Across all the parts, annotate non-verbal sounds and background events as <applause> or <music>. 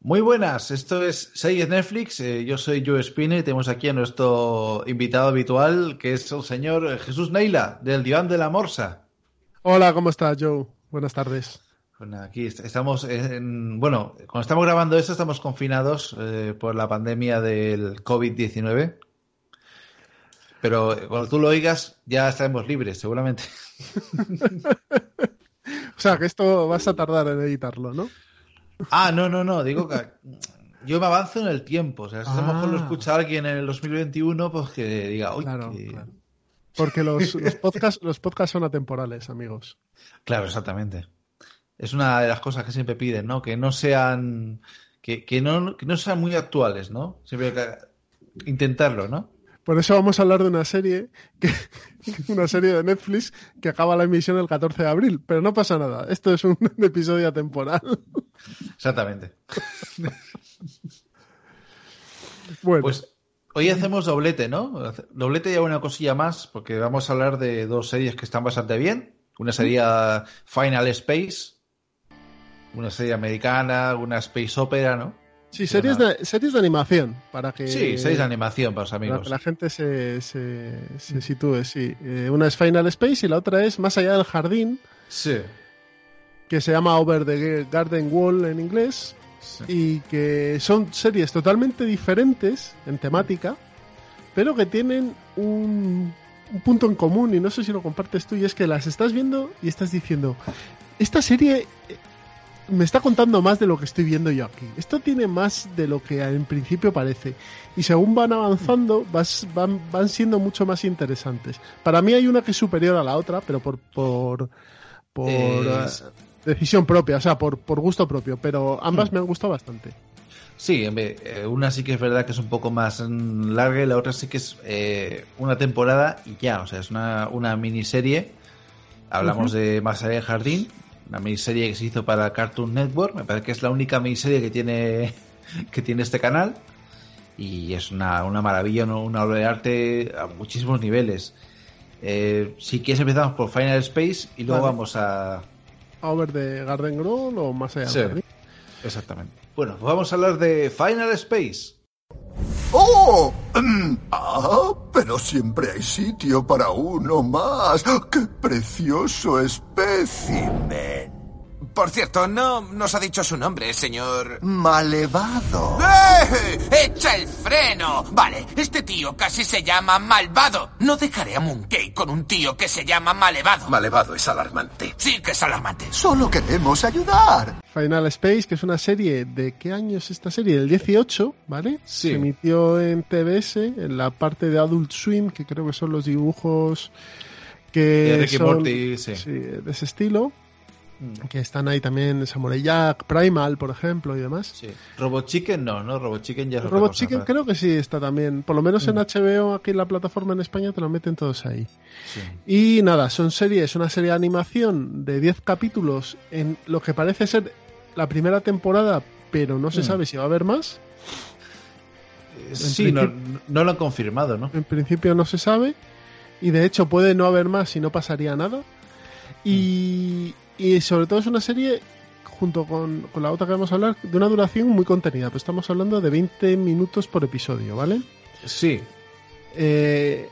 Muy buenas, esto es Series Netflix. eh, yo soy Joe Spinner y tenemos aquí a nuestro invitado habitual, que es el señor Jesús Neila, del Diván de la Morsa. Hola, ¿cómo estás, Joe? Buenas tardes. Bueno, aquí est- estamos en. Bueno, cuando estamos grabando esto, estamos confinados eh, por la pandemia del COVID-19. Pero eh, cuando tú lo oigas, ya estaremos libres, seguramente. <laughs> O sea, que esto vas a tardar en editarlo, ¿no? Ah, no, no, no, digo que yo me avanzo en el tiempo. O sea, si a lo mejor lo Ah. escucha alguien en el 2021, pues que diga, uy, Claro, que- claro. Porque los, los podcasts los podcasts son atemporales, amigos. Claro, exactamente. Es una de las cosas que siempre piden, ¿no? Que no sean, que, que no, que no sean muy actuales, ¿no? Siempre hay que intentarlo, ¿no? Por eso vamos a hablar de una serie, que, <laughs> una serie de Netflix que acaba la emisión el 14 de abril, pero no pasa nada. Esto es un <laughs> episodio atemporal. Exactamente. <laughs> Bueno, Pues hoy hacemos doblete, ¿no? Doblete y una cosilla más, porque vamos a hablar de dos series que están bastante bien. Una sería Final Space, una serie americana, una space opera, ¿no? Sí, series de, series de animación, para que, Sí, series de animación para los para amigos. que la gente se, se, se sitúe, sí. Eh, una es Final Space y la otra es Más allá del jardín, Sí. que se llama Over the Garden Wall en inglés. sí. y que son series totalmente diferentes en temática, pero que tienen un, un punto en común, y no sé si lo compartes tú, y es que las estás viendo y estás diciendo, esta serie me está contando más de lo que estoy viendo yo aquí. Esto tiene más de lo que en principio parece. Y según van avanzando, vas- van, van siendo mucho más interesantes. Para mí hay una que es superior a la otra, pero por... por por Es- eh, decisión propia, o sea, por, por gusto propio, pero ambas Hmm. me han gustado bastante. Sí, eh, una sí que es verdad que es un poco más mm, larga y la otra sí que es eh, una temporada y ya, o sea, es una, una miniserie. Hablamos de Más allá del jardín, una miniserie que se hizo para Cartoon Network, me parece que es la única miniserie que tiene, <laughs> que tiene este canal y es una, una maravilla, ¿no? una obra de arte a muchísimos niveles. Eh, si quieres empezamos por Final Space y luego Vale. vamos a, Over de Garden Grove o más allá Sí. jardín. Exactamente. Bueno, pues vamos a hablar de Final Space. ¡Oh! <clears throat> Ah, pero siempre hay sitio para uno más. ¡Qué precioso espécimen! Por cierto, no nos ha dicho su nombre, señor. Malevado. ¡Eh! ¡Echa el freno! Vale, este tío casi se llama malvado. No dejaré a Mooncake con un tío que se llama malevado. Malevado es alarmante. sí que es alarmante. Solo queremos ayudar. Final Space, que es una serie de qué año es esta serie? Del 18, ¿vale? Sí. Se emitió en TBS, en la parte de Adult Swim, que creo que son los dibujos que De Ricky son Morty, sí. sí, de ese estilo, Mm. que están ahí también Samurai Jack, Primal, por ejemplo, y demás. Sí. Robot Chicken no, ¿no? Robot Chicken ya es Robot cosa, Chicken creo que sí está también. Por lo menos Mm. en HBO, aquí en la plataforma en España, te lo meten todos ahí. Sí. Y nada, son series, una serie de animación de 10 capítulos en lo que parece ser la primera temporada, pero no se Mm. sabe si va a haber más. Eh, Sí, no lo han confirmado, ¿no? En principio no se sabe. Y de hecho puede no haber más y no pasaría nada. Y, y sobre todo es una serie, junto con, con la otra que vamos a hablar, de una duración muy contenida. Pues estamos hablando de 20 minutos por episodio, ¿vale? Sí. eh,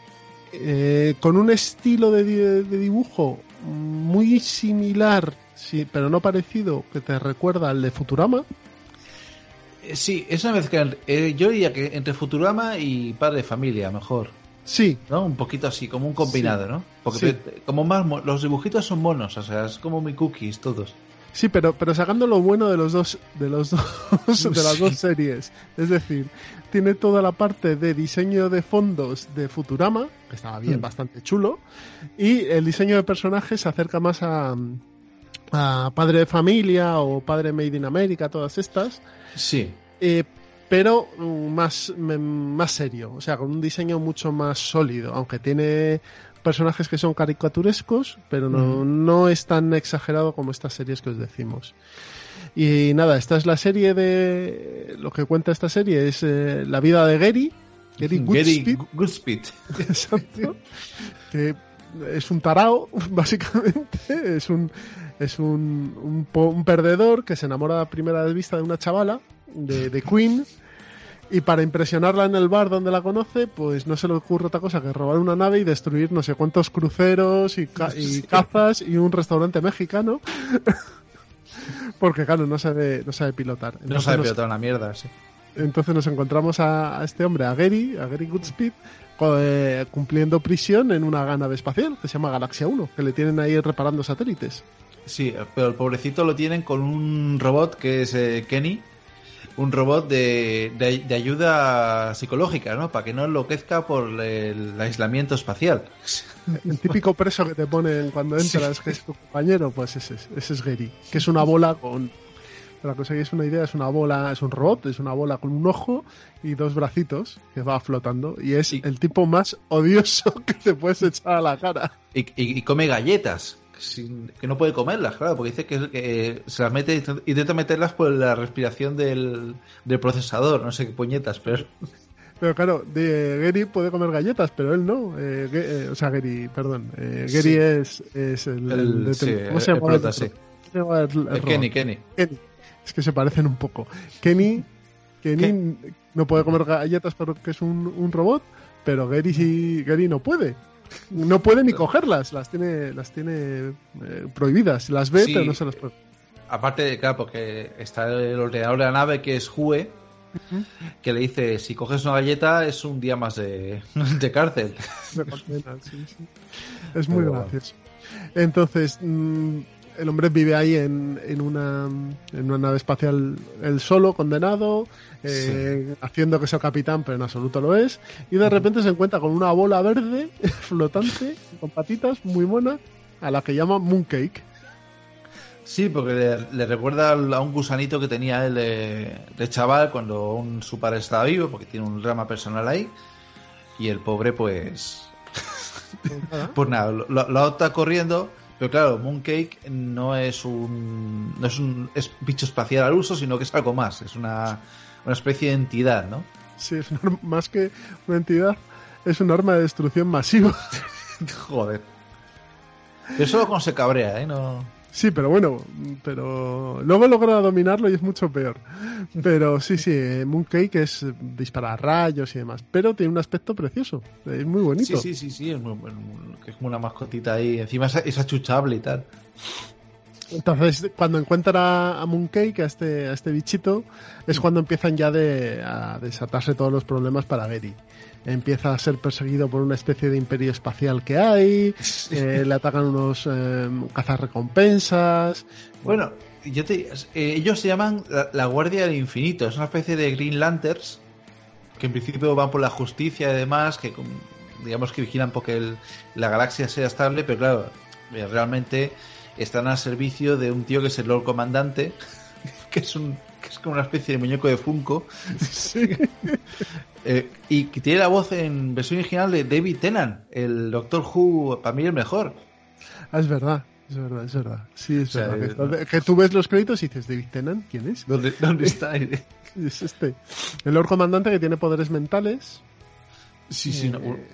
eh, con un estilo de, di- de dibujo muy similar, sí, pero no parecido, que te recuerda al de Futurama. Eh, Sí, es una mezcla. eh, yo diría que entre Futurama y Padre de Familia, mejor. Sí, ¿No? Un poquito así, como un combinado, ¿no? Porque Sí. como más los dibujitos son monos, o sea, es como muy cookies todos. sí, pero, pero sacando lo bueno de los dos, de los <laughs> dos, de las dos series. Es decir, tiene toda la parte de diseño de fondos de Futurama, que estaba bien, Mm. bastante chulo, y el diseño de personajes se acerca más a, a Padre de Familia o Padre Made in America, todas estas. Sí. eh, pero mm, más, me- más serio, o sea, con un diseño mucho más sólido, aunque tiene personajes que son caricaturescos, pero no, no es tan exagerado como estas series que os decimos. Y nada, esta es la serie de... Lo que cuenta esta serie es eh, la vida de Gary, Gary Goodspeed, <laughs> exacto, que es un tarao, <laughs> básicamente, es un es un, un, un perdedor que se enamora a primera vista de una chavala de, de Queen. Y para impresionarla en el bar donde la conoce, pues no se le ocurre otra cosa que robar una nave y destruir no sé cuántos cruceros y, ca- y cazas y un restaurante mexicano. <laughs> Porque, claro, no sabe, no sabe pilotar. No sabe pilotar una mierda, sí. entonces nos encontramos a, a este hombre, a Gary, a Gary Goodspeed, eh, cumpliendo prisión en una nave espacial que se llama Galaxia 1, que le tienen ahí reparando satélites. Sí, pero el pobrecito lo tienen con un robot que es eh, Kenny, un robot de, de- de ayuda psicológica, ¿no? Para que no enloquezca por el aislamiento espacial. El típico preso que te ponen cuando entras, que es tu compañero, pues ese es, ese es Gary, que es una bola con... Para que os hagáis una idea, es una bola, es un robot, es una bola con un ojo y dos bracitos que va flotando. Y es el tipo más odioso <laughs> que te puedes echar a la cara. Y, y- y come galletas, sin- que no puede comerlas, claro, porque dice que, que se las mete, intenta meterlas por la respiración del, del procesador, no sé qué puñetas, pero <laughs> Pero claro, de, Gary puede comer galletas, pero él no. Eh, eh, o sea, Gary, perdón. eh, Gary Sí. es, es el, El- el sí, ¿Cómo se el llama? el prota, sí. ¿Cómo se llama el- el Eh, robot? Kenny, Kenny. Kenny. Es que se parecen un poco. Kenny, Kenny no puede comer galletas porque es un, un robot, pero Gary, sí- Gary no puede. No puede ni cogerlas, las tiene, las tiene eh, prohibidas. Las ve, Sí. pero no se las puede. Aparte, de, claro, porque está el ordenador de la nave que es Hue, que le dice, si coges una galleta es un día más de, <laughs> de cárcel. Condena, sí, sí. Es muy Pero- gracioso. Entonces, mm, el hombre vive ahí en, en, una, en una nave espacial él solo, condenado, eh, haciendo que sea capitán, pero en absoluto lo es. Y de repente se encuentra con una bola verde <laughs> flotante, con patitas, muy buena, a la que llama Mooncake. Sí, porque le, le recuerda a un gusanito que tenía él de, de chaval cuando un, su padre estaba vivo, porque tiene un drama personal ahí. Y el pobre, pues. <laughs> Pues nada, lo, lo- lo adopta corriendo. Pero claro, Mooncake no es un. No es un es bicho espacial al uso, sino que es algo más. Es una, una especie de entidad, ¿no? Sí, es un arma- más que una entidad, es un arma de destrucción masiva. <laughs> Joder. Pero solo con se cabrea, ¿eh? No. Sí, pero bueno, pero luego logra dominarlo y es mucho peor. Pero sí, sí, eh, Mooncake es disparar rayos y demás, pero tiene un aspecto precioso, es muy bonito. Sí, sí, sí, sí. Es, muy, es como una mascotita ahí. Encima es, achuchable y tal. Entonces, cuando encuentra a Mooncake, a este, a este bichito, es cuando empiezan ya de, a desatarse todos los problemas para Gary. Empieza a ser perseguido por una especie de imperio espacial que hay, eh, le atacan unos eh, cazarrecompensas. Bueno, yo te, eh, ellos se llaman la, la Guardia del Infinito. Es una especie de Green Lanterns que en principio van por la justicia y demás, que digamos que vigilan porque el- la galaxia sea estable, pero claro, eh, realmente están al servicio de un tío que es el Lord Comandante, <laughs> que es un que es como una especie de muñeco de Funko. <laughs> <laughs> Eh, y que tiene la voz en versión original de David Tennant, el Doctor Who, para mí el mejor. Ah, es verdad, es verdad, es verdad. Sí, es O sea, verdad. es- Que, está- que tú ves los créditos y dices, David Tennant, ¿quién es? ¿Dónde, dónde <laughs> está? Es este. El Lord Comandante que tiene poderes mentales. Sí, sí, no. eh,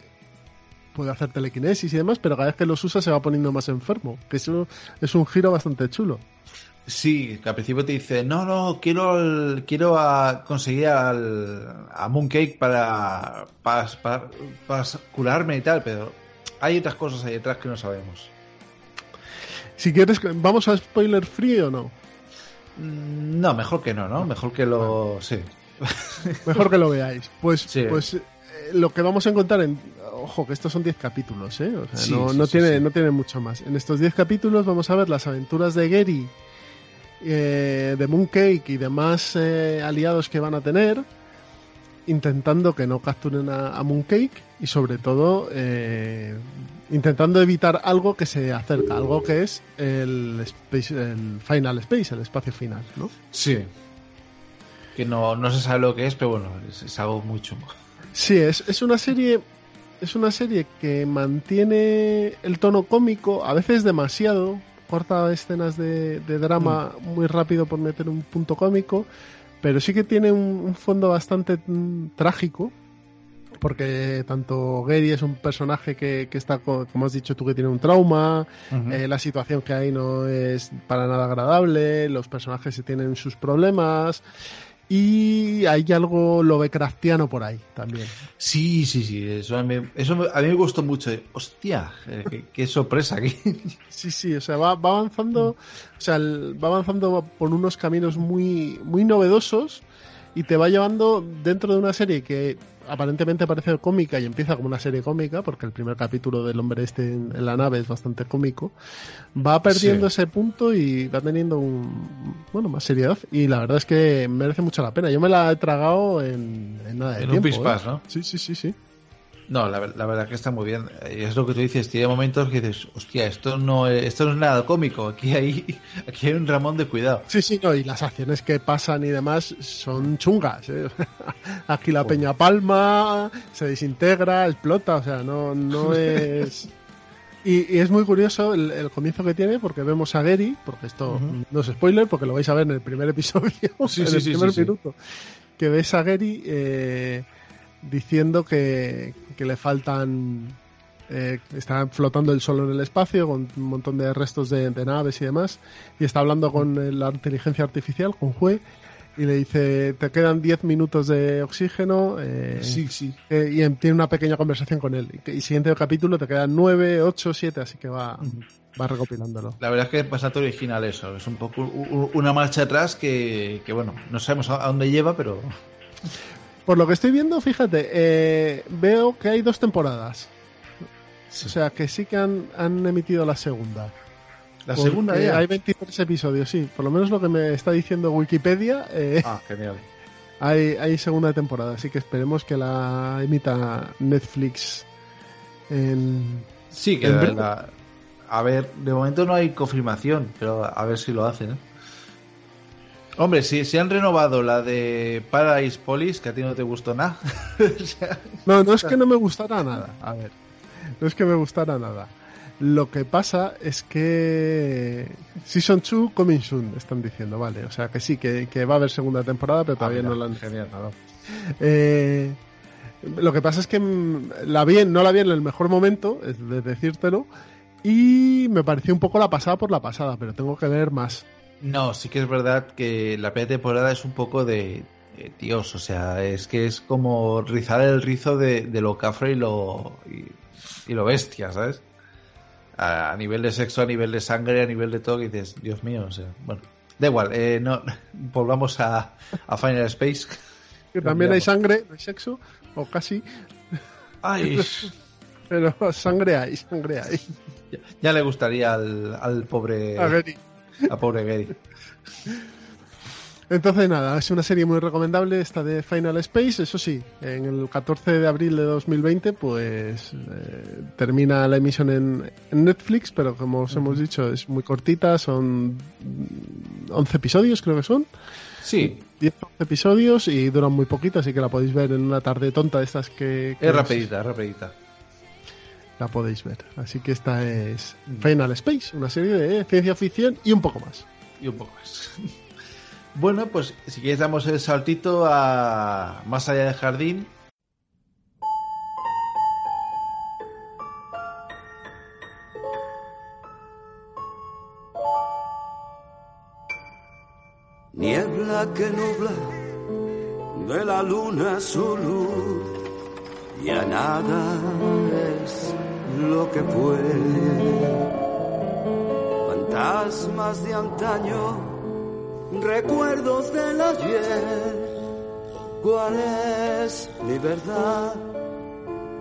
puede hacer telequinesis y demás, pero cada vez que los usa se va poniendo más enfermo. Que eso es un giro bastante chulo. Sí, que al principio te dice, no, no, quiero quiero a- conseguir al, a Mooncake para, para, para, para curarme y tal, pero hay otras cosas ahí detrás que no sabemos. Si quieres, ¿vamos a spoiler free o no? Mm, No, mejor que no, ¿no? Mejor que lo... Sí. <laughs> Mejor que lo veáis. Pues, Sí. pues eh, lo que vamos a encontrar en. Ojo, que estos son 10 capítulos, ¿eh? O sea, Sí, no, sí, no tiene, no tiene mucho más. En estos 10 capítulos vamos a ver las aventuras de Gary, eh, de Mooncake y demás eh, aliados que van a tener, intentando que no capturen a, a Mooncake y, sobre todo, eh, intentando evitar algo que se acerca, algo que es el, space, el Final Space, el espacio final, ¿no? Sí. Que no, no se sabe lo que es, pero bueno, es, es algo muy chungo. Sí, es, es una serie. Es una serie que mantiene el tono cómico, a veces demasiado, corta escenas de, de drama muy rápido por meter un punto cómico, pero sí que tiene un, un fondo bastante mm, trágico, porque tanto Gary es un personaje que, que está, co- como has dicho tú, que tiene un trauma, eh, la situación que hay no es para nada agradable, los personajes se tienen sus problemas Y hay algo Lovecraftiano por ahí también. Sí, sí, sí. Eso a mí, eso me- a mí me gustó mucho. Hostia, eh, qué, qué sorpresa aquí. <laughs> Sí, sí, o sea, va, va avanzando, o sea, el- va avanzando por unos caminos muy, muy novedosos y te va llevando dentro de una serie que aparentemente parece cómica y empieza como una serie cómica, porque el primer capítulo del hombre este en, en la nave es bastante cómico, va perdiendo Sí. ese punto y va teniendo un, bueno, más seriedad y la verdad es que merece mucho la pena. Yo me la he tragado en, en nada de En un tiempo, pispás, ¿eh? ¿no? Sí, sí, sí, sí. No, la, ver- la verdad que está muy bien. Eh, Es lo que tú dices. Tiene momentos que dices, hostia, esto no, es- esto no es nada cómico. Aquí hay, <laughs> aquí hay un Ramón de cuidado. Sí, sí, no, y las acciones que pasan y demás son chungas. ¿eh? <laughs> Aquí la peña palma, se desintegra, explota, o sea, no, no <laughs> es... Y, y es muy curioso el, el comienzo que tiene porque vemos a Gary, porque esto no es spoiler, porque lo vais a ver en el primer episodio, Sí, en sí, el sí, primer minuto, que ves a Gary eh, diciendo que, que le faltan... eh, está flotando el solo en el espacio con un montón de restos de, de naves y demás y está hablando con eh, la inteligencia artificial, con Jue, y le dice, te quedan 10 minutos de oxígeno eh, sí. eh, y tiene una pequeña conversación con él. Y, y siguiente capítulo te quedan 9, 8, 7, así que va, va recopilándolo. La verdad es que es bastante original eso. Es un poco una marcha atrás que, que, bueno, no sabemos a dónde lleva, pero Por lo que estoy viendo, fíjate, eh, veo que hay dos temporadas. O sea, que sí que han, han emitido la segunda. la Porque segunda ya. Hay 23 episodios, sí. Por lo menos lo que me está diciendo Wikipedia, eh, Ah, genial. <laughs> hay, hay segunda temporada. Así que esperemos que la emita Netflix en, Sí, que En la- la- a ver, de momento no hay confirmación, pero a ver si lo hacen. ¿eh? Hombre, si, si han renovado la de Paradise Police, que a ti no te gustó nada. <laughs> O sea, No, no es que no me gustara nada. A ver, no es que me gustara nada. Lo que pasa es que Season 2 coming soon, están diciendo, vale. O sea que sí, que, que va a haber segunda temporada, pero todavía Ah, no la han genial. Eh, lo que pasa es que mm, la vi, no la vi en el mejor momento, es de decírtelo, y me pareció un poco la pasada por la pasada, pero tengo que ver más. No, sí que es verdad que la primera temporada es un poco de, de Dios, o sea, es que es como rizar el rizo de, de lo cafre y lo, y, y lo bestia, ¿sabes? A, a nivel de sexo, a nivel de sangre, a nivel de todo, que dices, Dios mío, o sea, bueno, da igual, eh, no, <laughs> volvamos a, a Final Space. Que también hay sangre, no hay sexo, o casi, Ay, <laughs> pero sangre hay, sangre hay. ya, ya le gustaría al, al pobre, A al pobre Gary. Entonces nada, es una serie muy recomendable esta de Final Space, eso sí, en el 14 de abril de 2020 pues eh, termina la emisión en, en Netflix, pero como os hemos dicho es muy cortita, son mm, 11 episodios creo que son, Sí, 10 11 episodios y duran muy poquito, así que la podéis ver en una tarde tonta de estas que, que es. rapidita, es rapidita. La podéis ver, así que esta es Final Space, una serie de ciencia ficción y un poco más. y un poco más. <laughs> Bueno, pues si quieres damos el saltito a más allá del jardín. Niebla que nubla de la luna su luz, ya nada es lo que fue. Fantasmas de antaño, recuerdos del ayer. ¿Cuál es mi verdad?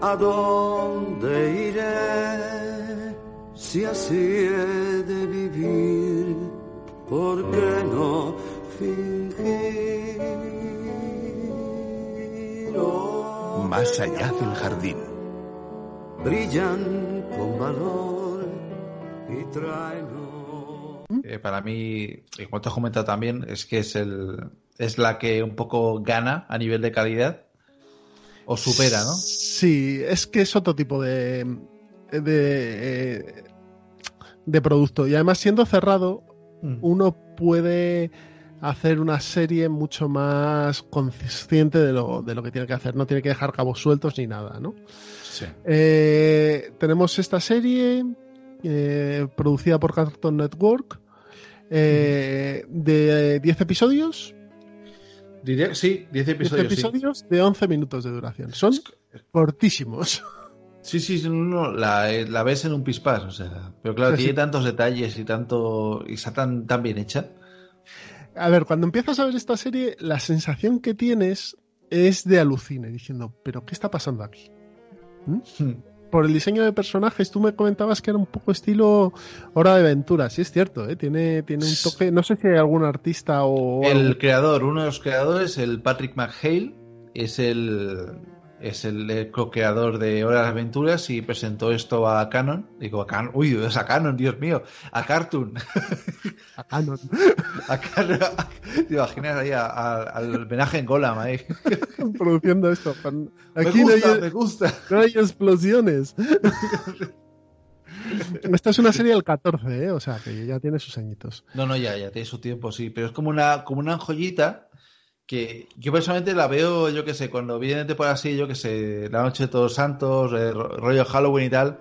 ¿A dónde iré? Si así he de vivir, ¿por qué no fingir? Más allá del jardín. Brillan con valor y traen eh, para mí, y como te has comentado también, es que es el es la que un poco gana a nivel de calidad o supera, ¿no? Sí, es que es otro tipo de de, eh, de producto y además siendo cerrado Mm. uno puede hacer una serie mucho más consciente de lo, de lo que tiene que hacer, no tiene que dejar cabos sueltos ni nada, ¿no? Sí. Eh, tenemos esta serie eh, producida por Cartoon Network eh, de 10 episodios. Sí, 10 10 episodios. sí. episodios de 11 minutos de duración. Son cortísimos. Sí, sí, no, la, la ves en un pispás, o sea. Pero claro, Sí, tiene sí. tantos detalles y tanto. y está tan, tan bien hecha. A ver, cuando empiezas a ver esta serie, la sensación que tienes es de alucine, diciendo, ¿pero qué está pasando aquí? Hmm. Por el diseño de personajes, tú me comentabas que era un poco estilo Hora de Aventura. Sí, es cierto, ¿eh? tiene, tiene un toque. No sé si hay algún artista o. El creador, uno de los creadores, el Patrick McHale, es el. Es el eh, co-creador de Hora de Aventuras y presentó esto a Canon. Digo, a Canon. Uy, es a Canon, Dios mío. A Cartoon. <laughs> a Canon. A Canon. <laughs> ¿Te imaginas ahí a- a- al homenaje en Golam ahí? <laughs> produciendo esto. Me Aquí no hay, me gusta. no hay explosiones. Esta es una serie del 14, ¿eh? o sea, que ya tiene sus añitos. No, no, ya, ya tiene su tiempo, sí. Pero es como una, como una joyita que yo personalmente la veo, yo que sé, cuando viene temporada así, yo que sé, la noche de todos santos, eh, ro- rollo Halloween y tal,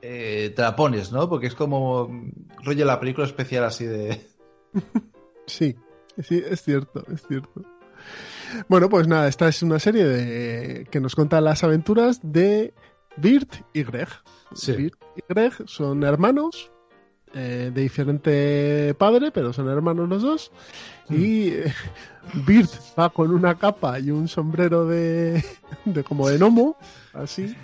eh, te la pones, ¿no? Porque es como mm, rollo la película especial así de... <laughs> Sí, sí, es cierto, es cierto. Bueno, pues nada, esta es una serie de, que nos cuenta las aventuras de Birt y Greg. Sí. Birt y Greg son hermanos eh, de diferente padre, pero son hermanos los dos. Y eh, Birt va con una capa y un sombrero de, de como de gnomo, así.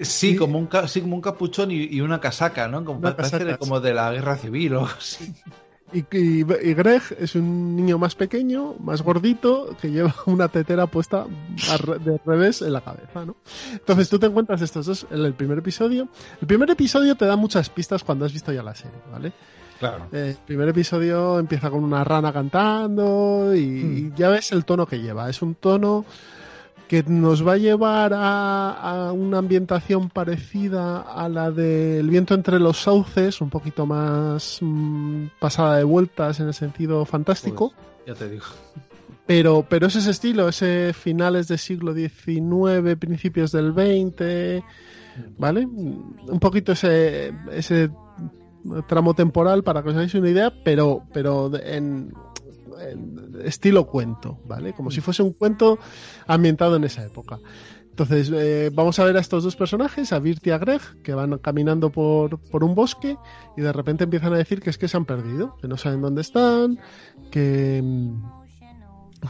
Sí, como un, sí, como un capuchón y, y una casaca, ¿no? Como, Una parece casaca, como de la guerra civil o así. <laughs> Y, y- y Greg es un niño más pequeño, más gordito, que lleva <laughs> una tetera puesta re- de revés en la cabeza, ¿no? Entonces tú te encuentras estos dos en el primer episodio. El primer episodio te da muchas pistas cuando has visto ya la serie, ¿vale? Claro. Eh, el primer episodio empieza con una rana cantando y, y ya ves el tono que lleva. Es un tono que nos va a llevar a, a una ambientación parecida a la del viento entre los sauces, un poquito más mm, pasada de vueltas en el sentido fantástico. Ya te digo. Pero, pero es ese estilo, ese finales del siglo XIX, principios del XX, ¿vale? Un poquito ese, ese tramo temporal para que os hagáis una idea, pero, pero en estilo cuento, ¿vale? Como si fuese un cuento ambientado en esa época. Entonces, eh, vamos a ver a estos dos personajes, a Birt y a Greg, que van caminando por, por un bosque y de repente empiezan a decir que es que se han perdido, que no saben dónde están, que,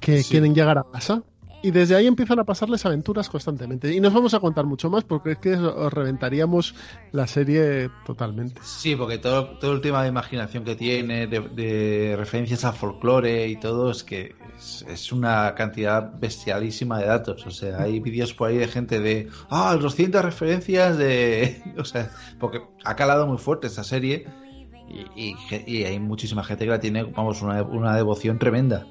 que Sí. quieren llegar a casa. Y desde ahí empiezan a pasarles aventuras constantemente. Y nos vamos a contar mucho más porque es que os reventaríamos la serie totalmente. Sí, porque todo, todo el tema de imaginación que tiene, de, referencias al folclore y todo, es que es, una cantidad bestialísima de datos. O sea, hay vídeos por ahí de gente de, ah, 200 referencias de... <laughs> O sea, porque ha calado muy fuerte esta serie y, y hay muchísima gente que la tiene, vamos, una, una devoción tremenda.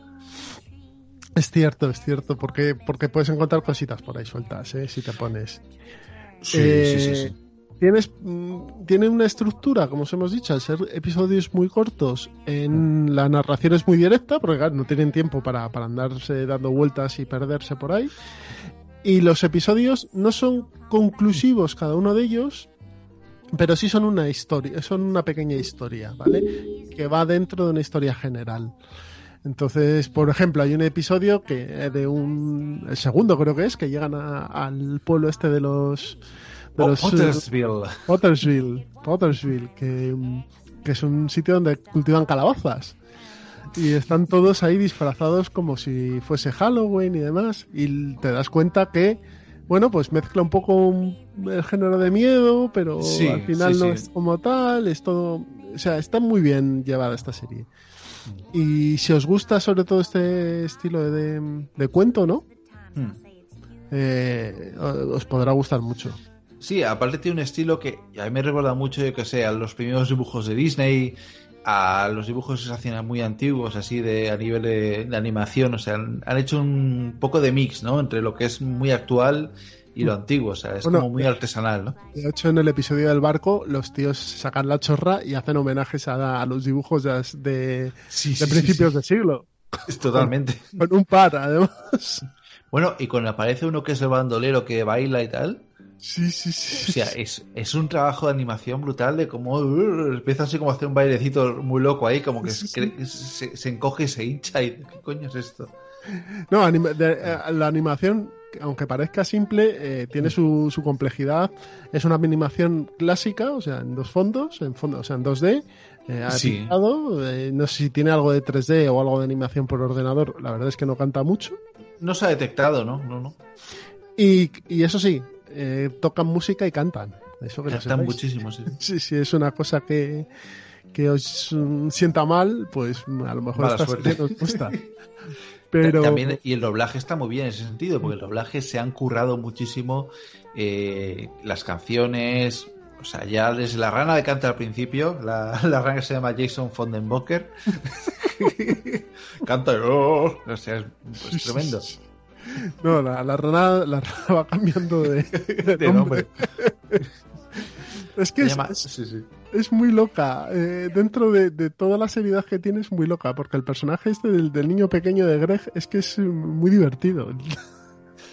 Es cierto, es cierto, porque, porque puedes encontrar cositas por ahí sueltas, ¿eh? si te pones. Sí, Eh, sí, sí, sí. Tienes, mm, tiene una estructura, como os hemos dicho, al ser episodios muy cortos, en la narración es muy directa, porque claro, no tienen tiempo para, para andarse dando vueltas y perderse por ahí. Y los episodios no son conclusivos cada uno de ellos, pero sí son una historia, son una pequeña historia, ¿vale? Que va dentro de una historia general. Entonces, por ejemplo, hay un episodio que eh, de un el segundo creo que es que llegan a- al pueblo este de los de Oh, los eh, Pottersville. Pottersville, Pottersville, que, que es un sitio donde cultivan calabazas. Y están todos ahí disfrazados como si fuese Halloween y demás. Y te das cuenta que, bueno, pues mezcla un poco el género de miedo, pero Sí, al final sí, no sí. es como tal. Es todo. O sea, está muy bien llevada esta serie. Y si os gusta sobre todo este estilo de, de cuento, ¿no? Hmm. Eh, os podrá gustar mucho. Sí, aparte tiene un estilo que a mí me recuerda mucho, yo que sé, a los primeros dibujos de Disney, a los dibujos que se hacían muy antiguos, así de a nivel de, de animación. O sea, han, han hecho un poco de mix, ¿no? Entre lo que es muy actual y lo antiguo. O sea, es Bueno, como muy artesanal, ¿no? De hecho, en el episodio del barco, los tíos sacan la chorra y hacen homenajes a, a los dibujos de, de- Sí, de principios de siglo. Es totalmente. Con un par, además. Bueno, y cuando aparece uno que es el bandolero que baila y tal, Sí, sí, o sí. sea, es, es un trabajo de animación brutal de cómo uh, empieza así como a hacer un bailecito muy loco ahí, como que se, se- se encoge y se hincha y ¿qué coño es esto? No, anima- de- eh, la animación, aunque parezca simple, eh, tiene su, su complejidad. Es una animación clásica, o sea, en dos fondos, en fondo, o sea, en 2D. eh, ha Sí. pintado, eh, no sé si tiene algo de 3D o algo de animación por ordenador. La verdad es que no canta mucho. No se ha detectado, ¿no? No, no. Y, y eso sí, eh, tocan música y cantan. Eso que sepáis. muchísimos. sí. <laughs> Sí, sí, es una cosa que, que os mm, sienta mal, pues a lo mejor esta os gusta. Pero También, y el doblaje está muy bien en ese sentido, porque el doblaje se han currado muchísimo eh, las canciones. O sea, ya desde la rana de canta al principio, la, <laughs> la rana que se llama Jason Fondenbocker, <laughs> canta, oh, o sea, es tremendo. no, la, la rana, la rana va cambiando de, <laughs> de De nombre. nombre. Es que es, llama- es- sí, sí. es muy loca. eh, dentro de, de toda la seriedad que tiene es muy loca, porque el personaje este del, del niño pequeño de Greg es que es eh, muy divertido.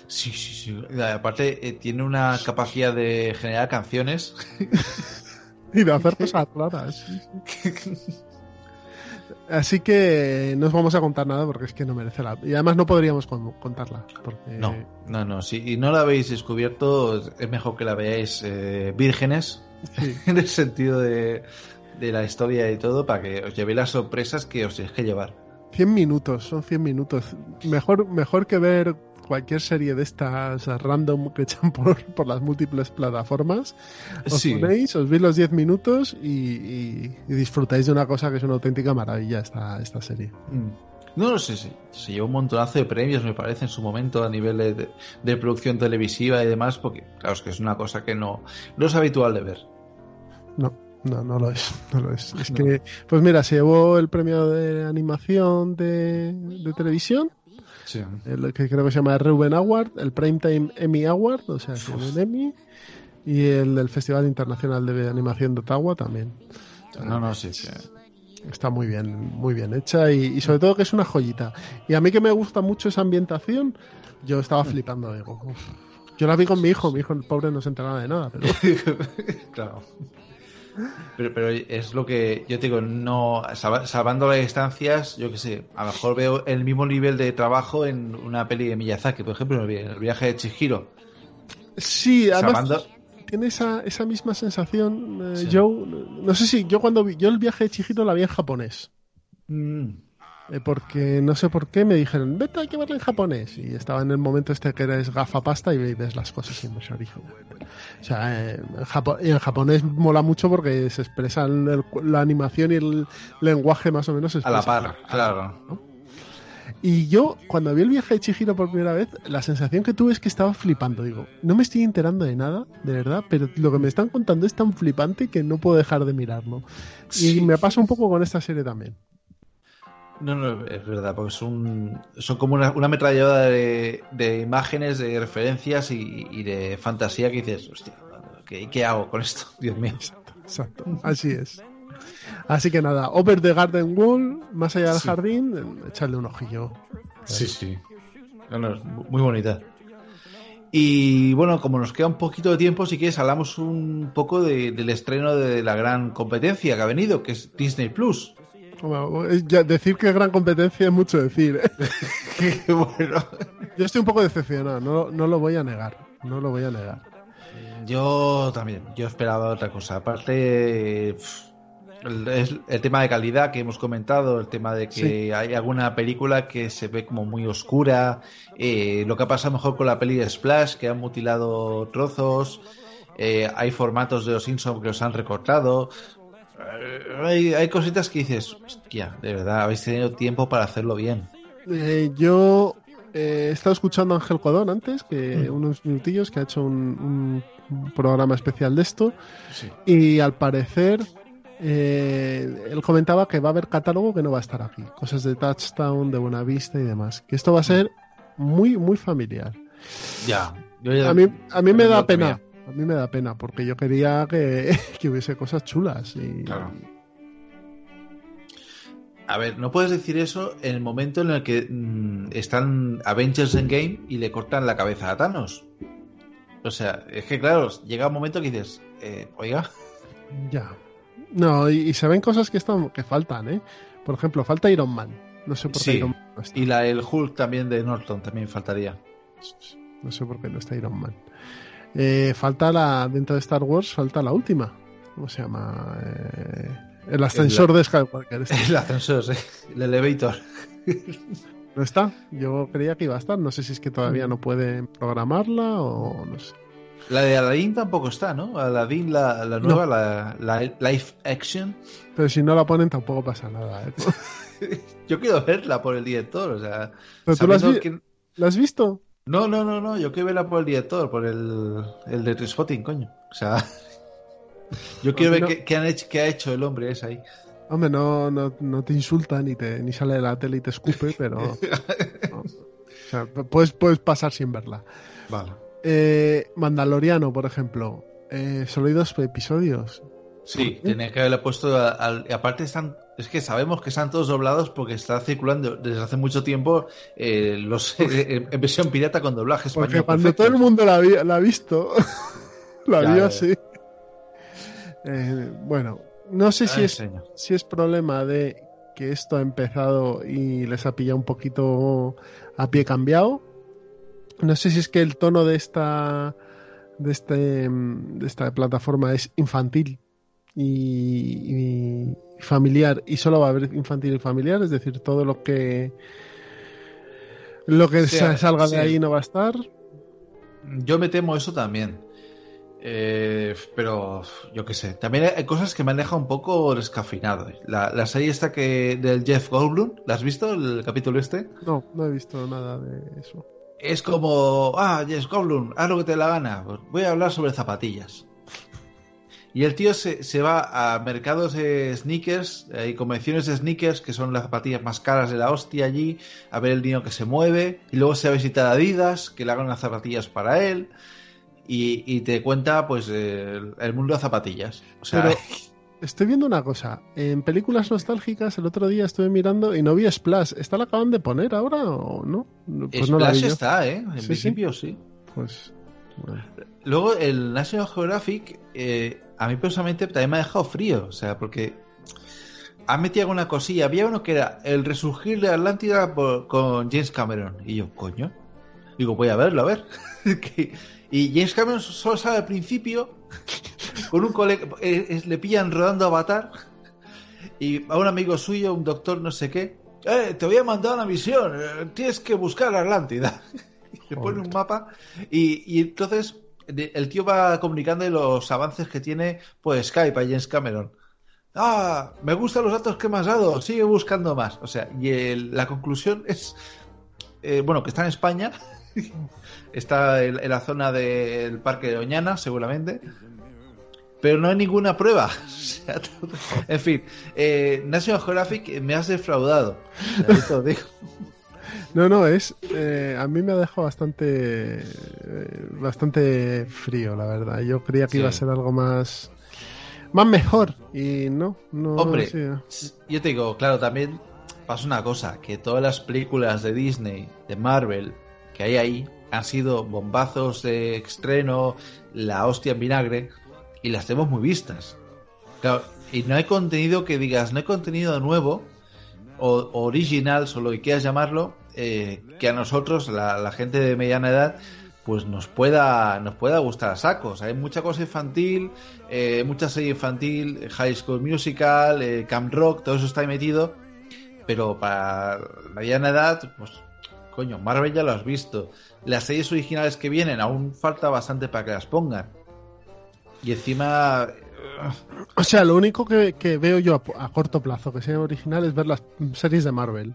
Sí, sí, sí. Aparte, eh, tiene una capacidad de generar canciones. <laughs> y de hacer cosas raras. sí, sí. Así que no os vamos a contar nada porque es que no merece la Y además no podríamos con- contarla. Porque... No, no, no. Si no la habéis descubierto, es mejor que la veáis eh, vírgenes, Sí. <laughs> en el sentido de, de la historia y todo, para que os llevéis las sorpresas que os tenéis que llevar. 100 minutos, son 100 minutos. Mejor, mejor que ver cualquier serie de estas random que echan por, por las múltiples plataformas. Os Sí. ponéis, os veis los 10 minutos y, y- y disfrutáis de una cosa que es una auténtica maravilla esta, esta serie. Mm. No lo sé, sí. se llevó un montonazo de premios, me parece, en su momento, a nivel de, de- de producción televisiva y demás, porque, claro, es que es una cosa que no, no es habitual de ver. No, no, no lo es. No lo es. Es No. que, pues mira, se llevó el premio de animación de, de televisión, Sí. el que creo que se llama Reuben Award, el Primetime Emmy Award, o sea, que un Emmy, y el del Festival Internacional de Animación de Ottawa también. No, no, sí, sí. Está muy bien, muy bien hecha y, y sobre todo que es una joyita. Y a mí que me gusta mucho esa ambientación, yo estaba flipando, digo. uf. Yo la vi con mi hijo, mi hijo el pobre no se enteraba de nada, pero <laughs> claro. Pero, pero es lo que yo te digo, no salva- salvando las distancias, yo que sé, a lo mejor veo el mismo nivel de trabajo en una peli de Miyazaki, por ejemplo, en el viaje de Chihiro. sí, además Salvando, tiene esa, esa misma sensación, eh, Sí. Joe. No sé si yo cuando vi, yo el viaje de Chihiro la vi en japonés. Mm, porque no sé por qué me dijeron, vete hay que verla en japonés. Y estaba en el momento este que eres gafapasta y ve- ves las cosas en versión original. O sea, eh, en, japo- y en japonés mola mucho porque se expresa el- la animación y el lenguaje más o menos se a la par, claro. Y yo, cuando vi el viaje de Chihiro por primera vez, la sensación que tuve es que estaba flipando. Digo, no me estoy enterando de nada, de verdad, pero lo que me están contando es tan flipante que no puedo dejar de mirarlo. Y Sí. me pasa un poco con esta serie también. No, no, es verdad, porque son, son como una, una ametralladora de, de imágenes, de referencias y, y de fantasía que dices, hostia, ¿qué, qué hago con esto? <laughs> Dios mío. Exacto, así es. Así que nada, Over the Garden Wall, más allá del Sí. jardín, echarle un ojillo. Sí, sí. No, no, es muy bonita. Y bueno, como nos queda un poquito de tiempo, si quieres, hablamos un poco de- del estreno de la gran competencia que ha venido, que es Disney Plus. Bueno, eh, ya decir que es gran competencia es mucho decir. ¿eh? <laughs> bueno, Yo estoy un poco decepcionado, no, no lo voy a negar. No lo voy a negar. yo también, yo esperaba otra cosa. Aparte, el, el tema de calidad que hemos comentado, el tema de que Sí. hay alguna película que se ve como muy oscura, eh, lo que ha pasado mejor con la peli de Splash, que han mutilado trozos, eh, hay formatos de los Simpsons que los han recortado. Eh, hay, hay cositas que dices, hostia, de verdad, habéis tenido tiempo para hacerlo bien. Eh, yo eh, he estado escuchando a Ángel Codón antes, que Mm. unos minutillos, que ha hecho un, un programa especial de esto. Sí. Y al parecer, eh, él comentaba que va a haber catálogo que no va a estar aquí. Cosas de Touchdown, de Buenavista y demás. Que esto va a ser muy, muy familiar. Ya. yo ya- A mí, a mí me da pena. A mí me da pena, porque yo quería que, <laughs> que hubiese cosas chulas. Y, Claro. A ver, no puedes decir eso en el momento en el que mm, están Avengers Endgame y le cortan la cabeza a Thanos. O sea, es que claro, llega un momento que dices, eh, oiga, Ya. No, y, y se ven cosas que están que faltan, ¿eh? Por ejemplo, falta Iron Man. No sé por qué Sí. Iron Man no está. Y la, el Hulk también de Norton también faltaría. No sé por qué no está Iron Man. Eh, falta la. Dentro de Star Wars, falta la última. ¿Cómo se llama? Eh, el ascensor de Skywalker. este. <laughs> El ascensor, sí. El elevator. ¿No está? Yo creía que iba a estar. No sé si es que todavía no pueden programarla o no sé. La de Aladdin tampoco está, ¿no? Aladdin, la, la nueva, la, la live action. Pero si no la ponen tampoco pasa nada. ¿eh? <laughs> Yo quiero verla por el director, o sea. ¿Pero tú la has, vi- que- la has visto? No, no, no, no, yo quiero verla por el director, por el, el de Trispotting, coño. O sea, <laughs> yo quiero ver no- qué, qué han hecho, qué ha hecho el hombre ese ahí. Hombre, no, no, no te insulta ni, te, ni sale de la tele y te escupe, <laughs> pero. no. O sea, puedes, puedes pasar sin verla. Vale. Eh, Mandaloriano, por ejemplo. Eh, solo hay dos episodios. Sí, tenía que haberle puesto al. aparte están. Es que sabemos que están todos doblados porque está circulando desde hace mucho tiempo eh, los en en versión pirata con doblaje español. Porque cuando perfecto. todo el mundo la, vi- la ha visto, <laughs> la Ya, vio así. Eh, bueno, no sé si es, si es problema de que esto ha empezado y les ha pillado un poquito a pie cambiado. No sé si es que el tono de esta de este mm, de esta plataforma es infantil y, y familiar y solo va a haber infantil y familiar, es decir, todo lo que lo que salga de ahí no va a estar. Yo me temo eso también. Eh, pero yo qué sé. También hay cosas que me han dejado un poco descafinado. La, la serie esta que del Jeff Goldblum, ¿la has visto? El capítulo este. No, no he visto nada de eso. Es como, ah, Jeff Goldblum, haz lo que te dé la gana. Pues voy a hablar sobre zapatillas. Y el tío se, se va a mercados de sneakers eh, y convenciones de sneakers, que son las zapatillas más caras de la hostia allí, a ver el dinero que se mueve. Y luego se va a visitar a Adidas, que le hagan unas zapatillas para él. Y, y te cuenta, pues, el, el mundo de zapatillas. O sea, Pero estoy viendo una cosa. En películas nostálgicas, el otro día estuve mirando y no vi Splash. ¿Esta la acaban de poner ahora o no? Pues no la vi Splash yo. está, ¿eh? En Sí, principio sí. Pues. Luego el National Geographic, eh, a mí personalmente también me ha dejado frío, o sea, porque ha metido alguna cosilla. Había uno que era el resurgir de Atlántida por- con James Cameron. Y yo, coño. Digo, voy a verlo, a ver. <laughs> Y James Cameron solo sale al principio, <laughs> con un colega, eh, eh, le pillan rodando Avatar, y a un amigo suyo, un doctor no sé qué, eh, te voy a mandar una misión, eh, tienes que buscar la Atlántida. <laughs> Pone un mapa, y, y entonces el tío va comunicando los avances que tiene por Skype a James Cameron. Ah, me gustan los datos que me has dado, sigue buscando más. O sea, y el- la conclusión es, eh, bueno, que está en España, <laughs> está en, en la zona del Parque de Doñana, seguramente, pero no hay ninguna prueba. <laughs> O sea, todo- en fin, eh, National Geographic me has defraudado. Te digo. No, no, es. eh, a mí me ha dejado bastante. eh, bastante frío, la verdad. Yo creía que Sí. iba a ser algo más. más mejor. Y no, no. Hombre, sí. yo te digo, claro, también pasa una cosa, que todas las películas de Disney, de Marvel, que hay ahí, han sido bombazos de estreno, la hostia en vinagre, y las tenemos muy vistas. Claro, y no hay contenido que digas, no hay contenido nuevo, o original, o lo que quieras llamarlo, eh, que a nosotros, la, la gente de mediana edad, pues nos pueda, nos pueda gustar a sacos. Hay mucha cosa infantil, eh, mucha serie infantil, High School Musical, eh, Camp Rock, todo eso está ahí metido. Pero para la mediana edad, pues, coño, Marvel ya lo has visto. Las series originales que vienen aún falta bastante para que las pongan. Y encima, O sea, lo único que, que veo yo a, a corto plazo que sea original es ver las series de Marvel.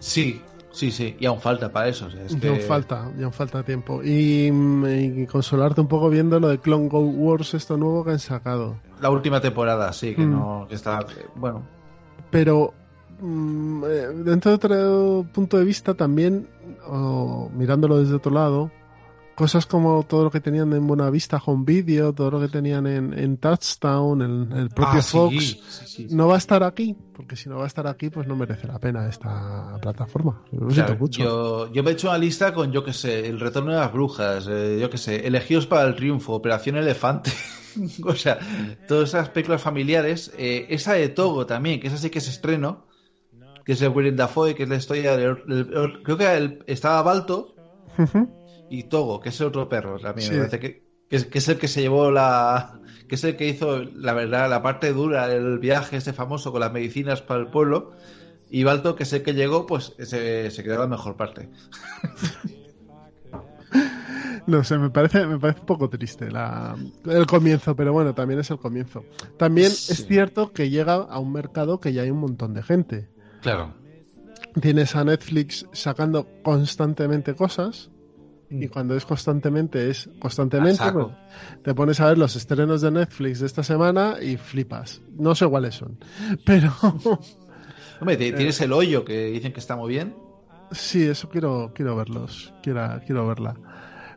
sí, sí, sí, y aún falta para eso. o sea, es Ya que- aún falta, aún falta tiempo. Y, mm, y consolarte un poco viendo lo de Clone Go Wars, esto nuevo que han sacado. La última temporada, sí, que Mm. no, que está, bueno, Pero mm, eh, dentro de otro punto de vista también, o mirándolo desde otro lado, cosas como todo lo que tenían en Buenavista Home Video, todo lo que tenían en, en Touchdown, el propio Ah, Fox, sí, sí, sí. no va a estar aquí, porque si no va a estar aquí, pues no merece la pena esta plataforma. Lo Claro, mucho. yo, yo me he hecho una lista con, yo que sé, El Retorno de las Brujas, eh, yo que sé, Elegidos para el Triunfo, Operación Elefante. <laughs> o sea, todas esas películas familiares. eh, esa de Togo también, que esa sí que es estreno. que es el Willem Dafoe, que es la historia del, del- creo que el- estaba Balto Ujú. Y Togo, que es el otro perro también. Sí. Me parece que, que es, que es el que se llevó la. que es el que hizo, la verdad, la parte dura del viaje este famoso con las medicinas para el pueblo. Y Balto, que es el que llegó, pues se, se quedó la mejor parte. <laughs> No sé, me parece, me parece un poco triste la, el comienzo, pero bueno, también es el comienzo. También Sí. es cierto que llega a un mercado que ya hay un montón de gente. Claro. Tienes a Netflix sacando constantemente cosas. Mm. Y cuando es constantemente, es constantemente. Bueno, te pones a ver los estrenos de Netflix de esta semana y flipas. No sé cuáles son. <laughs> Pero <laughs> Hombre, ti- tienes el hoyo que dicen que está muy bien. sí, eso quiero, quiero verlos. Quiero, quiero verla.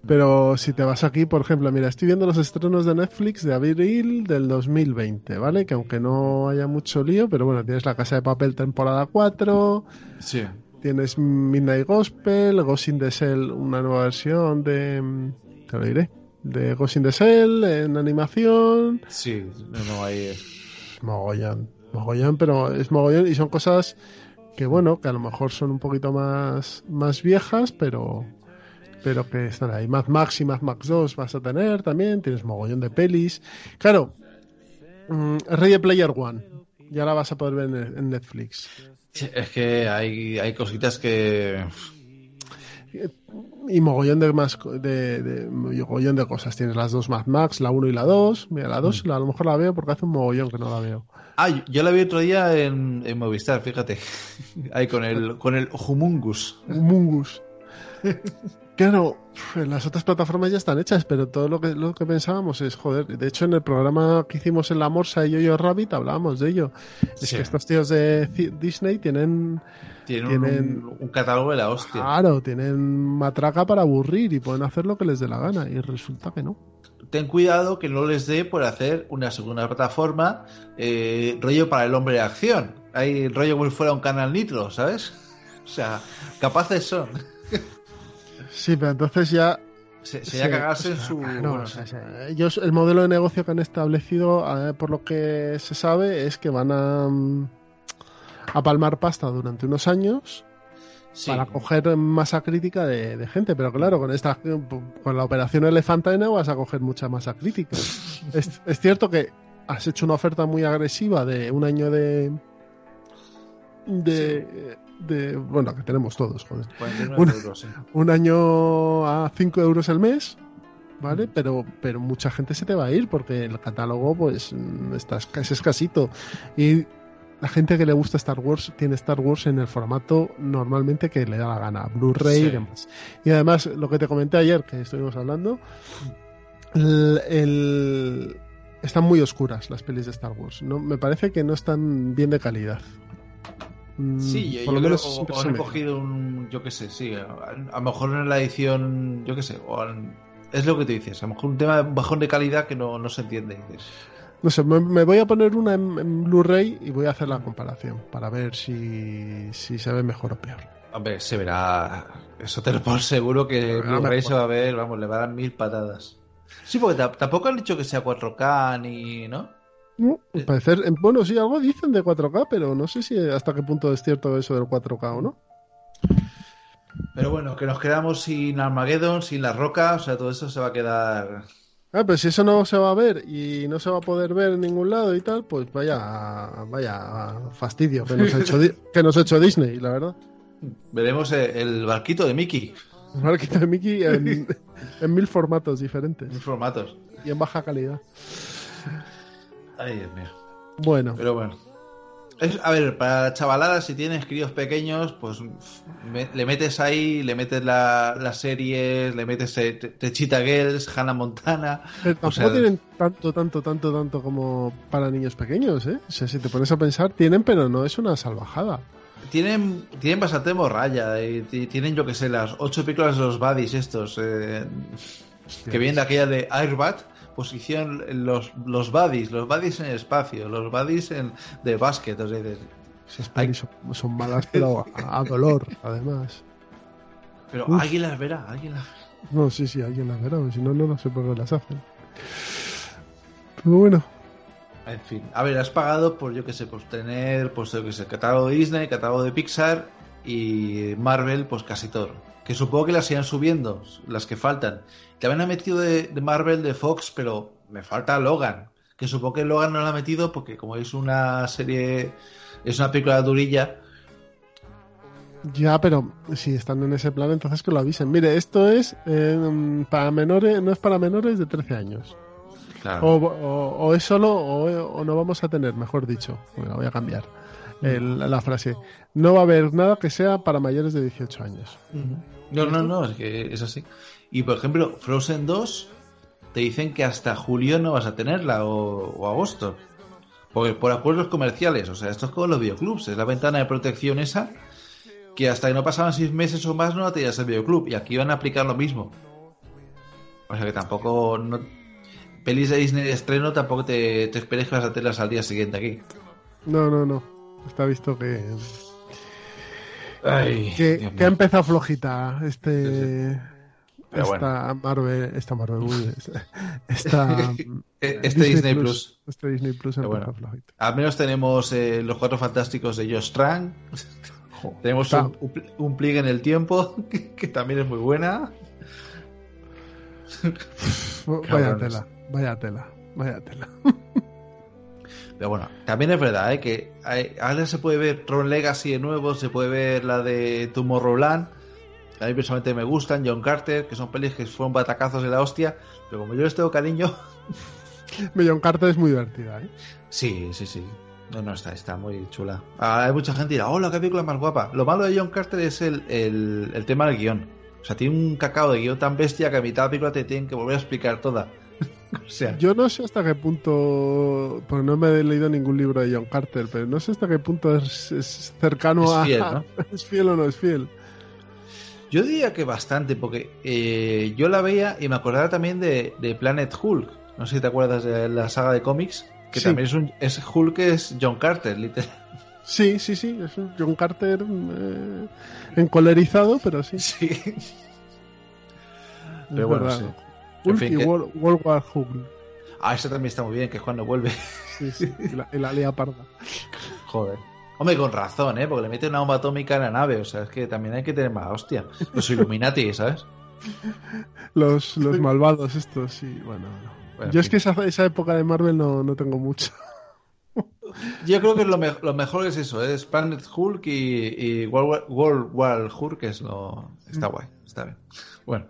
Pero si te vas aquí, por ejemplo, mira, estoy viendo los estrenos de Netflix de abril del 2020, ¿vale? Que aunque no haya mucho lío, pero bueno, tienes La Casa de Papel temporada 4, Sí. Tienes Midnight Gospel, Ghost in the Shell, una nueva versión de... mm, Te lo diré. De Ghost in the Shell en animación. Sí, no, hay. Mogollón. Mogollón, pero es mogollón y son cosas que, bueno, que a lo mejor son un poquito más, más viejas, pero pero que están ahí. Mad Max y Mad Max 2 vas a tener también, tienes mogollón de pelis. Claro, mm, Ready Player One, ya la vas a poder ver en Netflix. Es que hay, hay cositas que. Y mogollón de más de, de- mogollón de cosas. Tienes las dos Mad Max, la 1 y la 2. Mira, la 2 la- a lo mejor la veo porque hace un mogollón que no la veo. Ah, yo- la vi otro día en, en Movistar, fíjate. <laughs> Ahí con el, con el Humungus. Mungus. <laughs> Claro, en las otras plataformas ya están hechas, pero todo lo que, lo que pensábamos es, joder, de hecho en el programa que hicimos en La Morsa y Yo-Yo Rabbit hablábamos de ello. Es Sí. que estos tíos de Disney tienen, Tienen, Tienen- Un, un catálogo de la hostia. claro, tienen matraca para aburrir y pueden hacer lo que les dé la gana y resulta que no. Ten cuidado que no les dé por hacer una segunda plataforma eh, rollo para el hombre de acción. Hay rollo como si fuera un canal nitro, ¿sabes? <laughs> O sea, capaces son. <laughs> Sí, pero entonces ya Se, sería Sí, cagarse en su. No, bueno, o sea, ellos, el modelo de negocio que han establecido, eh, por lo que se sabe, es que van a, mm, a palmar pasta durante unos años sí. para coger masa crítica de, de gente. Pero claro, con esta con la operación Elefantina vas a coger mucha masa crítica. <laughs> es, es cierto que has hecho una oferta muy agresiva de un año de. de. De bueno, que tenemos todos, joder. 49 Una- euros, sí. Un año a 5 euros el mes. ¿Vale? Pero, pero mucha gente se te va a ir porque el catálogo pues mm, está, es escasito. Y la gente que le gusta Star Wars tiene Star Wars en el formato normalmente que le da la gana, Blu-ray Sí. y demás. Y además, lo que te comenté ayer, que estuvimos hablando, el, el- están muy oscuras las pelis de Star Wars. No, me parece que no están bien de calidad. Mm, Sí, yo, por yo lo creo menos o- o han cogido un, yo qué sé, sí, a, lo mejor en la edición, yo qué sé, o han- es lo que te dices, a lo mejor un tema bajón de calidad que no, no se entiende. dices. No sé, me, me voy a poner una en, en Blu-ray y voy a hacer la comparación para ver si, si se ve mejor o peor. Hombre, se verá, eso te lo pongo <laughs> seguro que Blu-ray se va a ver, vamos, le va a dar mil patadas. Sí, porque ta- tampoco han dicho que sea 4K ni, ¿no? Al parecer, en- bueno, sí, algo dicen de 4K, pero no sé si hasta qué punto es cierto eso del 4K o no. Pero bueno, que nos quedamos sin Armageddon, sin La Roca, o sea, todo eso se va a quedar... Ah, pero si eso no se va a ver y no se va a poder ver en ningún lado y tal, pues vaya, vaya fastidio que nos ha hecho, Di- <laughs> que nos ha hecho Disney, la verdad. Veremos el, el barquito de Mickey El marquito de Mickey en, <laughs> en mil formatos diferentes en formatos. y en baja calidad. Ay, Dios mío. Bueno, Pero bueno. Es, a ver, para la chavalada, si tienes críos pequeños, pues me- le metes ahí, le metes la- las series, le metes eh, Te- Techita Girls, Hannah Montana. pero tampoco o sea- tienen tanto, tanto, tanto, tanto como para niños pequeños, ¿eh? O sea, si te pones a pensar, tienen, pero no es una salvajada. Tienen, tienen bastante morralla. y ti- tienen, yo que sé, las ocho películas de los buddies estos. eh, que vienen de aquella de Airbat. Hicieron los, los buddies, los buddies en el espacio, los buddies en, de básquet. O sea, Esas pelis son, son malas, pero a, a dolor, además. pero Uf. alguien las verá, alguien las No, sí, sí, alguien las verá, si no, no, no sé por qué las hacen. Pero bueno, En fin, a ver, has pagado por, yo que sé, pues tener, pues yo que sé, catálogo de Disney, catálogo de Pixar y Marvel, pues casi todo. Que supongo que las irán subiendo, las que faltan. También han metido de, de Marvel, de Fox, pero me falta Logan. Que supongo que Logan no la ha metido porque como es una serie, es una película durilla, Ya, pero si están en ese plan, entonces que lo avisen. Mire, esto es eh, para menores, no es para menores de 13 años. claro. O, o- o es solo, o, o no vamos a tener, mejor dicho. Bueno, voy a cambiar el- la frase. No va a haber nada que sea para mayores de 18 años. No, no, no, es que es así. Y por ejemplo, Frozen 2 te dicen que hasta julio no vas a tenerla o, o agosto. Porque por acuerdos comerciales, o sea, esto es como los videoclubs, es la ventana de protección esa que hasta que no pasaban seis meses o más no la tenías el videoclub y aquí van a aplicar lo mismo. O sea que tampoco no, pelis de Disney de estreno tampoco te, te esperes que vas a tenerlas al día siguiente aquí. No, no, no. Está visto que, Ay, que, que ha empezado flojita este. Pero esta Marvel, esta Marvel, esta, <laughs> Este Disney Plus. Este Disney Plus ha Pero empezado bueno. flojita. Al menos tenemos eh, los cuatro fantásticos de Josh Trank. tenemos un, un un pliegue en el tiempo, <laughs> que, que también es muy buena. Vaya tela, vaya tela, vaya tela. Pero bueno, también es verdad ¿eh? que hay- ahora se puede ver Tron Legacy de nuevo, se puede ver la de Tomorrowland. A mí personalmente me gustan, John Carter, que son pelis que fueron batacazos de la hostia. Pero como yo les tengo cariño, <laughs> Millon Carter es muy divertida, ¿eh? sí, sí, sí. No, no, está, está muy chula. Ah, hay mucha gente que dirá, hola, qué película más guapa. Lo malo de John Carter es el, el, el tema del guion. O sea, tiene un cacao de guion tan bestia que a mitad de la película te tienen que volver a explicar toda. <laughs> o sea, Yo no sé hasta qué punto, porque no me he leído ningún libro de John Carter, pero no sé hasta qué punto es, es cercano Es a... <laughs> ¿no? ¿Es fiel o no es fiel? yo diría que bastante, porque eh, yo la veía y me acordaba también de, de Planet Hulk. No sé si te acuerdas de la saga de cómics, que Sí. también es un es Hulk es John Carter, literal. Sí, sí, sí, es un John Carter eh, encolerizado, pero sí. <laughs> Sí. es Pero bueno, sí. Hulk En fin, y que- World, World War Hulk. Ah, ese también está muy bien, que es cuando vuelve. Sí, sí, y y la lía parda. <laughs> Joder. Hombre, con razón, ¿eh? Porque le mete una bomba atómica en la nave. O sea, es que también hay que tener más hostia. Los Illuminati, <laughs> ¿sabes? Los, los malvados estos, sí, bueno. no. Bueno, Yo es que esa, esa época de Marvel no, no tengo mucho. <laughs> Yo creo que lo, me- lo mejor es eso, ¿eh? es Planet Hulk y, y World, War- World War Hulk, que es lo... Está guay, está bien. Bueno,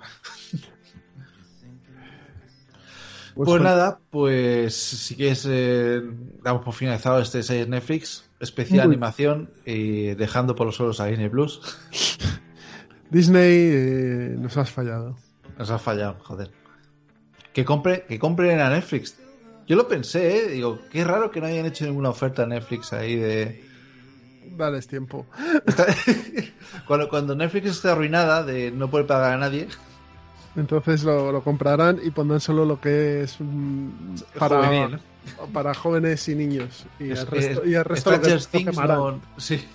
Pues, pues nada, pues si quieres, eh, damos por finalizado este 6 Netflix, especial Uy. animación y dejando por los suelos a Disney Plus. <laughs> Disney eh, nos has fallado. Nos ha fallado, joder. Que compre, que compren a Netflix. Yo lo pensé, ¿eh? Digo, qué raro que no hayan hecho ninguna oferta a Netflix ahí de... Dales tiempo. Está- <laughs> cuando, cuando Netflix esté arruinada de no poder pagar a nadie, Entonces lo, lo comprarán y pondrán solo lo que es mm, para, juvenil, ¿no? para jóvenes y niños. Y Es- el resto, es- y el resto lo, que- Things quemarán. no, sí.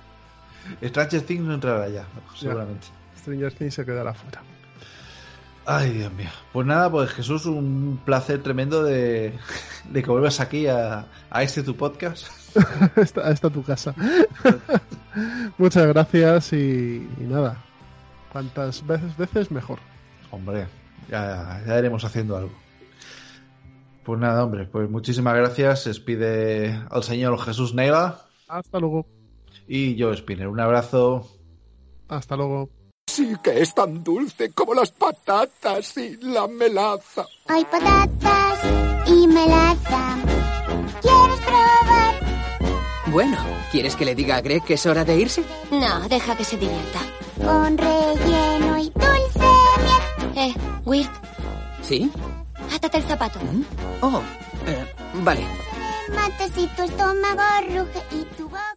<laughs> Stranger Things no entrará ya, seguramente. Stranger Things se quedará fuera. Ay, Dios mío. Pues nada, pues Jesús, un placer tremendo de, de que vuelvas aquí a, a este tu podcast. <laughs> Está, está tu casa. <laughs> Muchas gracias y, y nada. Cuantas veces, veces mejor. Hombre, ya, ya iremos haciendo algo. Pues nada, hombre, pues muchísimas gracias. Se despide al señor Jesús Neila Hasta luego. y yo, Spinner. Un abrazo. Hasta luego. Sí que es tan dulce como las patatas y la melaza. Hay patatas y melaza. ¿Quieres probar? Bueno, ¿quieres que le diga a Greg que es hora de irse? No, deja que se divierta. Con relleno y Weird, ¿Sí? átate el zapato. Oh, eh, vale. Mata si tu estómago ruge y tu boca